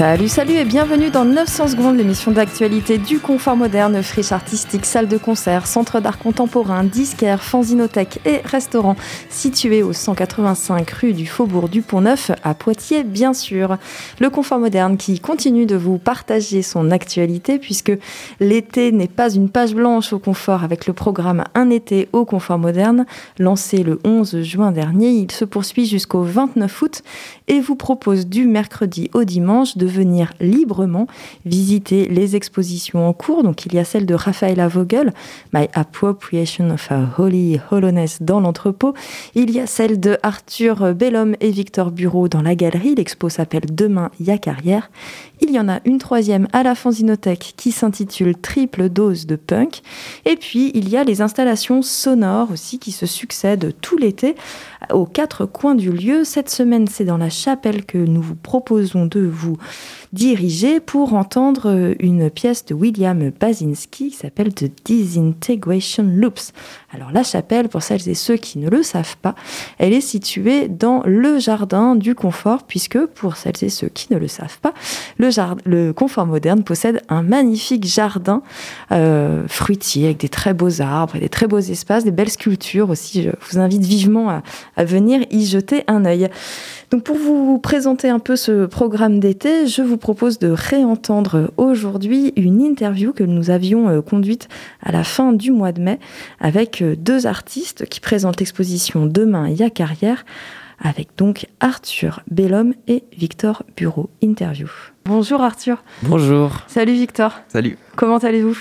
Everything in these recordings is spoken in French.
Salut, salut et bienvenue dans 900 secondes, l'émission d'actualité du confort moderne, friche artistique, salle de concert, centre d'art contemporain, disquaire, fanzinothèque et restaurant situé au 185 rue du Faubourg du Pont-Neuf à Poitiers, bien sûr. Le confort moderne qui continue de vous partager son actualité puisque l'été n'est pas une page blanche au confort avec le programme Un été au confort moderne lancé le 11 juin dernier. Il se poursuit jusqu'au 29 août et vous propose du mercredi au dimanche de venir librement visiter les expositions en cours. Donc il y a celle de Raphaël Vogel, My Appropriation of a Holy Hollowness dans l'entrepôt. Il y a celle de Arthur Bellhomme et Victor Bureau dans la galerie. L'expo s'appelle Demain, y a carrière. Il y en a une troisième à la Fanzinothèque qui s'intitule Triple dose de punk. Et puis, il y a les installations sonores aussi qui se succèdent tout l'été aux quatre coins du lieu. Cette semaine, c'est dans la chapelle que nous vous proposons de vous diriger pour entendre une pièce de William Basinski qui s'appelle The Disintegration Loops. Alors la chapelle, pour celles et ceux qui ne le savent pas, elle est située dans le jardin du confort, puisque pour celles et ceux qui ne le savent pas, le, jardin, le confort moderne possède un magnifique jardin euh, fruitier avec des très beaux arbres des très beaux espaces, des belles sculptures aussi. Je vous invite vivement à, à venir y jeter un œil. Donc pour vous présenter un peu ce programme d'été, je vous propose de réentendre aujourd'hui une interview que nous avions euh, conduite à la fin du mois de mai avec euh, deux artistes qui présentent l'exposition Demain il y a carrière avec donc Arthur Bellhomme et Victor Bureau. Interview. Bonjour Arthur. Bonjour. Salut Victor. Salut. Comment allez-vous?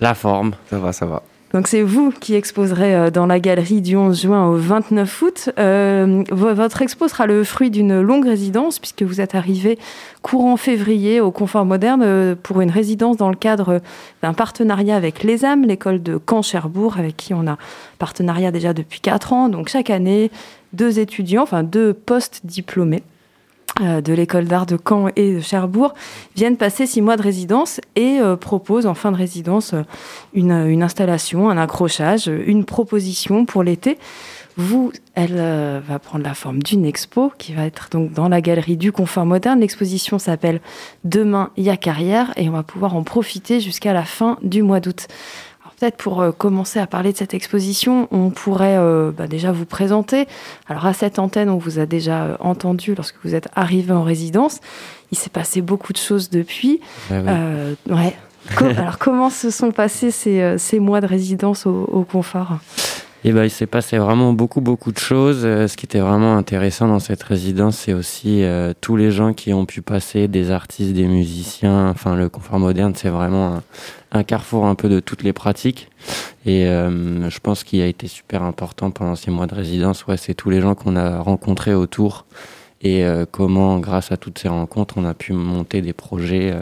La forme. Ça va, ça va. Donc c'est vous qui exposerez euh, dans la galerie du 11 juin au 29 août. Euh, votre expo sera le fruit d'une longue résidence puisque vous êtes arrivé courant février au Confort Moderne euh, pour une résidence dans le cadre d'un partenariat avec l'ESAM, l'école de Caen-Cherbourg, avec qui on a partenariat déjà depuis 4 ans. Donc chaque année, deux étudiants, enfin deux post-diplômés de l'école d'art de Caen et de Cherbourg viennent passer six mois de résidence et euh, proposent en fin de résidence une, une, installation, un accrochage, une proposition pour l'été. Vous, elle euh, va prendre la forme d'une expo qui va être donc dans la galerie du confort moderne. L'exposition s'appelle Demain, il y a carrière et on va pouvoir en profiter jusqu'à la fin du mois d'août. Peut-être pour euh, commencer à parler de cette exposition, on pourrait euh, bah, déjà vous présenter. Alors à cette antenne, on vous a déjà euh, entendu lorsque vous êtes arrivé en résidence. Il s'est passé beaucoup de choses depuis. Oui. ouais. Alors comment se sont passés ces, ces mois de résidence au, au confort? Et ben, il s'est passé vraiment beaucoup, beaucoup de choses. Euh, ce qui était vraiment intéressant dans cette résidence, c'est aussi euh, tous les gens qui ont pu passer, des artistes, des musiciens. Enfin, le confort moderne, c'est vraiment un, carrefour un peu de toutes les pratiques. Et euh, je pense qu'il a été super important pendant ces mois de résidence. Ouais, c'est tous les gens qu'on a rencontrés autour et comment, grâce à toutes ces rencontres, on a pu monter des projets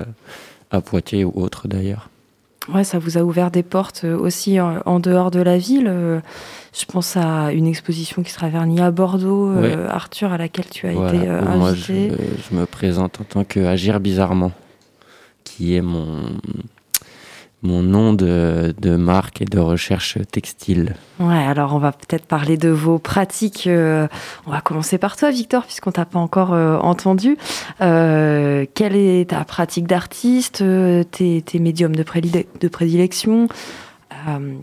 à Poitiers ou autres d'ailleurs. Ouais, ça vous a ouvert des portes aussi en, en dehors de la ville. Je pense à une exposition qui sera vernie à Bordeaux, Ouais. euh, Arthur, à laquelle tu as Voilà, été euh, moi, je, invité. je me présente en tant que Agir Bizarrement, qui est mon, mon nom de, de marque et de recherche textile. Ouais, alors on va peut-être parler de vos pratiques. euh, on va commencer par toi, Victor, puisqu'on t'a pas encore euh, entendu. Euh, quelle est ta pratique d'artiste, tes, tes médiums de, prédile- de prédilection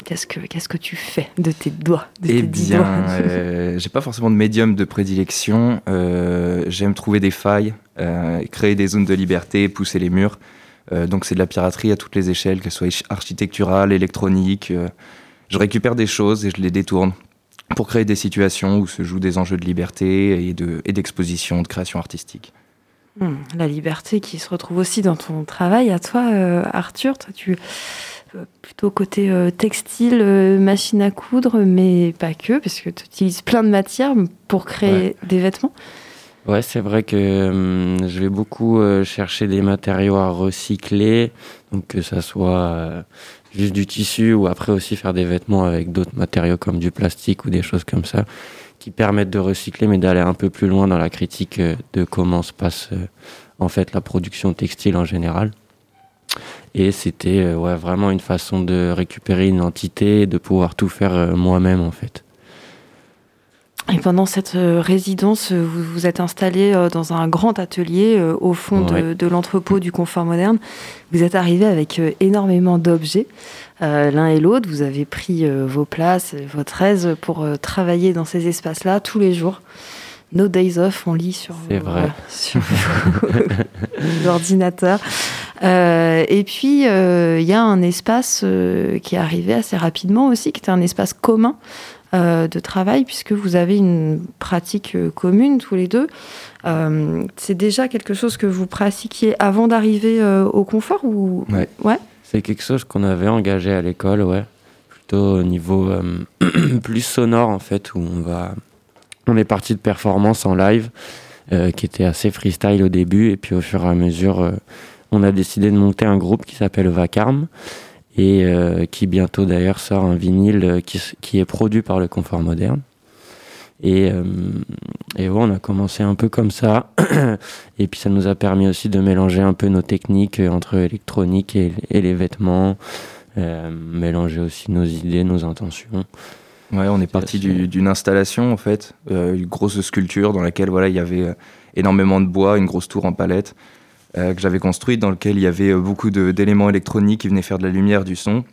Qu'est-ce que qu'est-ce que tu fais de tes doigts de Eh tes bien, doigts euh, j'ai pas forcément de médium de prédilection. Euh, J'aime trouver des failles, euh, créer des zones de liberté, pousser les murs. Euh, donc c'est de la piraterie à toutes les échelles, qu'elle soit architecturale, électronique. Euh, je récupère des choses et je les détourne pour créer des situations où se jouent des enjeux de liberté et de- et d'exposition, de, création artistique. Hmm, la liberté qui se retrouve aussi dans ton travail. À toi, euh, Arthur, toi, tu euh, plutôt côté euh, textile, machine à coudre, mais pas que, parce que tu utilises plein de matières pour créer Ouais. des vêtements. Ouais, c'est vrai que hum, je vais beaucoup euh, chercher des matériaux à recycler, donc que ça soit euh, juste du tissu ou après aussi faire des vêtements avec d'autres matériaux comme du plastique ou des choses comme ça qui permettent de recycler mais d'aller un peu plus loin dans la critique euh, de comment se passe en fait la production textile en général. Et c'était ouais, vraiment une façon de récupérer une entité de pouvoir tout faire moi-même en fait. Et pendant cette résidence, vous vous êtes installé dans un grand atelier au fond de, l'entrepôt du confort moderne. Vous êtes arrivé avec énormément d'objets, l'un et l'autre. Vous avez pris vos places, votre aise pour travailler dans ces espaces-là tous les jours. No Days Off, on lit sur, l'ordinateur. Euh, et puis, euh, il y a un espace euh, qui est arrivé assez rapidement aussi, qui était un espace commun de travail, puisque vous avez une pratique commune tous les deux. c'est déjà quelque chose que vous pratiquiez avant d'arriver au confort ou... Ouais. ouais c'est quelque chose qu'on avait engagé à l'école, ouais. Plutôt au niveau plus sonore, en fait, où on va on est parti de performance en live, euh, qui était assez freestyle au début, et puis au fur et à mesure, euh, on a décidé de monter un groupe qui s'appelle Vacarme, et euh, qui bientôt d'ailleurs sort un vinyle qui, est produit par le Confort Moderne. Et, et on a commencé un peu comme ça. et puis ça nous a permis aussi de mélanger un peu nos techniques entre électronique et les vêtements, mélanger aussi nos idées, nos intentions. Ouais, on est parti d'une installation en fait, euh, une grosse sculpture dans laquelle voilà il y avait euh, énormément de bois, une grosse tour en palette euh, que j'avais construite dans laquelle il y avait beaucoup d'éléments électroniques qui venaient faire de la lumière, du son.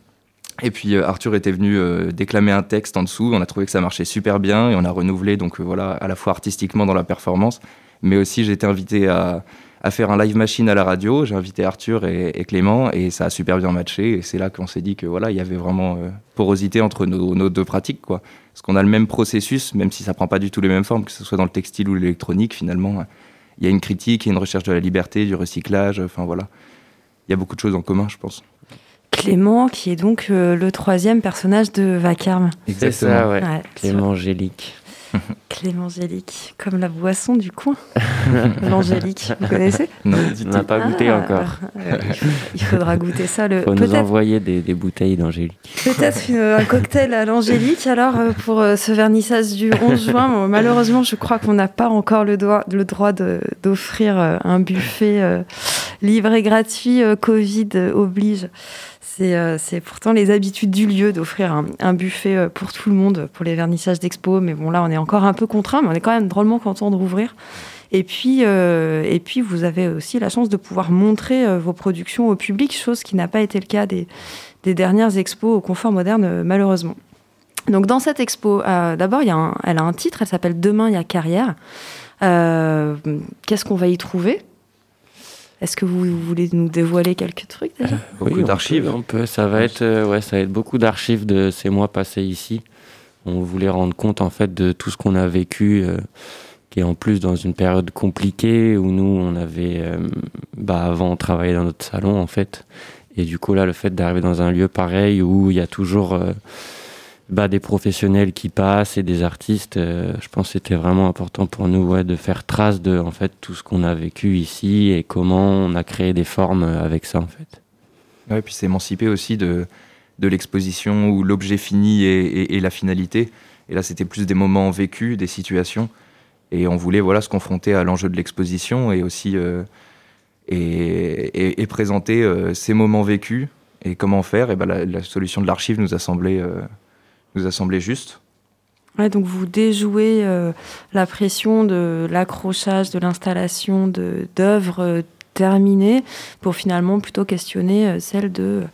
Et puis Arthur était venu déclamer un texte en dessous. On a trouvé que ça marchait super bien et on a renouvelé donc voilà à la fois artistiquement dans la performance, mais aussi j'ai été invité à faire un live machine à la radio. J'ai invité Arthur et, Clément et ça a super bien matché. Et c'est là qu'on s'est dit que voilà, il y avait vraiment euh, porosité entre nos, deux pratiques, quoi. Parce qu'on a le même processus, même si ça prend pas du tout les mêmes formes, que ce soit dans le textile ou l'électronique, finalement. Il y a une critique, il y a une recherche de la liberté, du recyclage. Enfin voilà, il y a beaucoup de choses en commun, je pense. Clément, qui est donc euh, le troisième personnage de Vacarme. Exactement. Ça, ouais. Clément Angélique. Clémangélique, comme la boisson du coin. L'angélique, vous connaissez Non, on n'a pas goûté ah, encore. Euh, il faudra goûter ça. Il faut nous envoyer des, bouteilles d'angélique. Peut-être un cocktail à l'angélique, alors, euh, pour euh, ce vernissage du 11 juin. malheureusement, je crois qu'on n'a pas encore le, droit, le droit d'offrir un buffet libre et gratuit. Covid oblige. Euh, c'est pourtant les habitudes du lieu d'offrir un, buffet euh, pour tout le monde pour les vernissages d'expo. Mais bon, là, on est encore un peu contraint, mais on est quand même drôlement content de rouvrir. Et puis, euh, et puis, vous avez aussi la chance de pouvoir montrer vos productions au public, chose qui n'a pas été le cas des, dernières expos au confort moderne, malheureusement. Donc, dans cette expo, d'abord, elle a un titre, elle s'appelle Demain, il y a carrière. Qu'est-ce qu'on va y trouver? Est-ce que vous voulez nous dévoiler quelques trucs déjà euh, Beaucoup d'archives. Ça va être, euh, ouais, ça va être beaucoup d'archives de ces mois passés ici. On voulait rendre compte en fait de tout ce qu'on a vécu, euh, qui est en plus dans une période compliquée où nous on avait, bah, avant travaillé dans notre salon en fait, et du coup là le fait d'arriver dans un lieu pareil où il y a toujours bah, des professionnels qui passent et des artistes, euh, je pense que c'était vraiment important pour nous ouais, de faire trace de en fait, tout ce qu'on a vécu ici et comment on a créé des formes avec ça en fait. Ouais, puis s'émanciper aussi de, de l'exposition où l'objet fini et, la finalité. Et là, c'était plus des moments vécus, des situations. Et on voulait voilà, se confronter à l'enjeu de l'exposition et aussi euh, et, et, présenter euh, ces moments vécus et comment faire. Et ben, la, la solution de l'archive nous a semblé nous a semblé juste. Donc vous déjouez euh, la pression de l'accrochage, de l'installation d'œuvres euh, terminées pour finalement plutôt questionner euh, celle de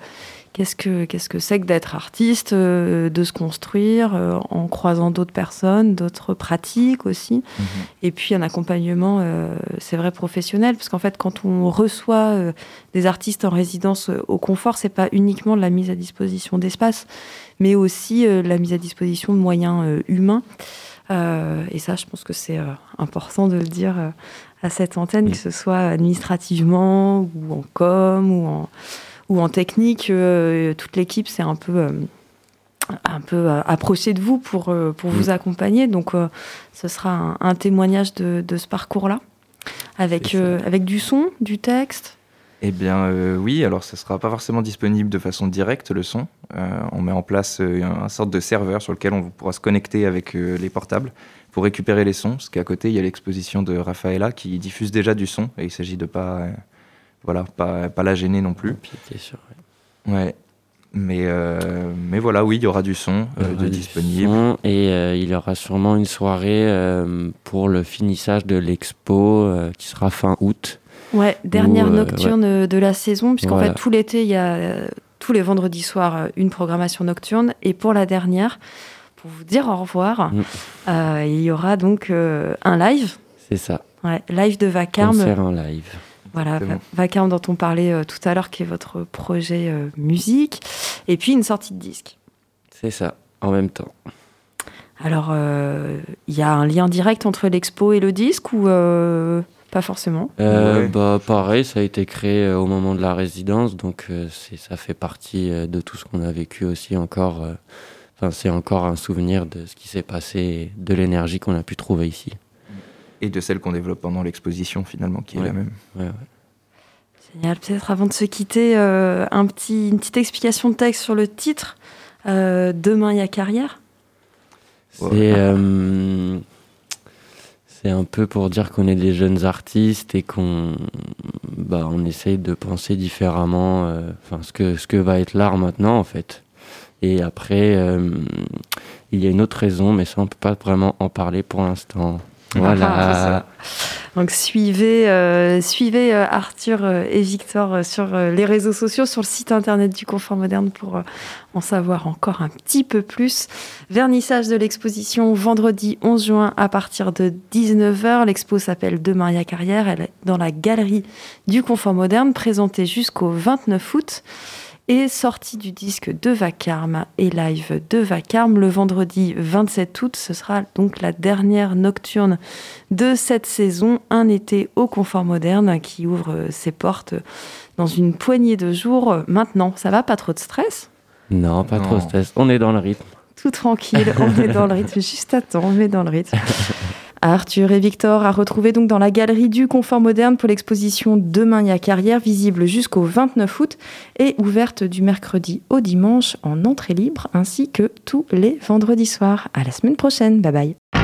qu'est-ce que qu'est-ce que c'est que d'être artiste, de se construire en croisant d'autres personnes, d'autres pratiques aussi, mhm. et puis un accompagnement, c'est vrai professionnel, parce qu'en fait quand on reçoit des artistes en résidence au confort, c'est pas uniquement de la mise à disposition d'espace, mais aussi euh, la mise à disposition de moyens euh, humains. Euh, et ça, je pense que c'est important de le dire à cette antenne, que ce soit administrativement ou en com ou en, ou en technique. toute l'équipe s'est un peu un peu approché de vous pour, pour vous accompagner. Donc, ce sera un, témoignage de, de ce parcours-là, avec, avec du son, du texte, eh bien euh, oui, alors ça ne sera pas forcément disponible de façon directe le son. Euh, on met en place euh, un, sorte de serveur sur lequel on pourra se connecter avec les portables pour récupérer les sons, parce qu'à côté il y a l'exposition de Rafaela qui diffuse déjà du son et il s'agit de pas voilà pas, pas la gêner non plus. Sûr, ouais. Mais, euh, mais voilà, oui, il y aura du son euh, de disponible. Son et euh, il y aura sûrement une soirée pour le finissage de l'expo qui sera fin août. Ouais, dernière nocturne de la saison, puisqu'en fait, tout l'été, il y a tous les vendredis soirs une programmation nocturne. Et pour la dernière, pour vous dire au revoir, mm. il y aura donc un live. C'est ça. Ouais, live de Vacarme. Concert en live. Voilà, Vacarme dont on parlait euh, tout à l'heure, qui est votre projet euh, musique. Et puis une sortie de disque. C'est ça, en même temps. Alors, euh, il y a un lien direct entre l'expo et le disque ou pas forcément? Bah, Pareil, ça a été créé au moment de la résidence, donc ça fait partie de tout ce qu'on a vécu aussi encore. Enfin, c'est encore un souvenir de ce qui s'est passé, de l'énergie qu'on a pu trouver ici et de celle qu'on développe pendant l'exposition finalement, qui est la même. Génial. Peut-être avant de se quitter, euh, un petit, une petite explication de texte sur le titre. Euh, Demain, il y a carrière? Euh, c'est un peu pour dire qu'on est des jeunes artistes et qu'on bah, on essaye de penser différemment enfin ce, que, ce que va être l'art maintenant en fait. Et après, il y a une autre raison, mais ça on peut pas vraiment en parler pour l'instant. Voilà. Donc suivez, euh, suivez euh, Arthur euh, et Victor sur les réseaux sociaux, sur le site internet du Confort Moderne pour en savoir encore un petit peu plus. Vernissage de l'exposition vendredi 11 juin à partir de 19h. L'expo s'appelle Demain il y a carrière. Elle est dans la galerie du Confort Moderne, présentée jusqu'au 29 août et sortie du disque de Vacarme et live de Vacarme le vendredi 27 août. Ce sera donc la dernière nocturne de cette saison, un été au confort moderne qui ouvre ses portes dans une poignée de jours. Maintenant, ça va? Pas trop de stress? Non, pas trop de stress. On est dans le rythme. Tout tranquille, on est dans le rythme. Juste à temps, on est dans le rythme. Arthur et Victor à retrouver donc dans la galerie du Confort Moderne pour l'exposition Demain y a carrière, visible jusqu'au 29 août et ouverte du mercredi au dimanche en entrée libre ainsi que tous les vendredis soirs. À la semaine prochaine, bye bye.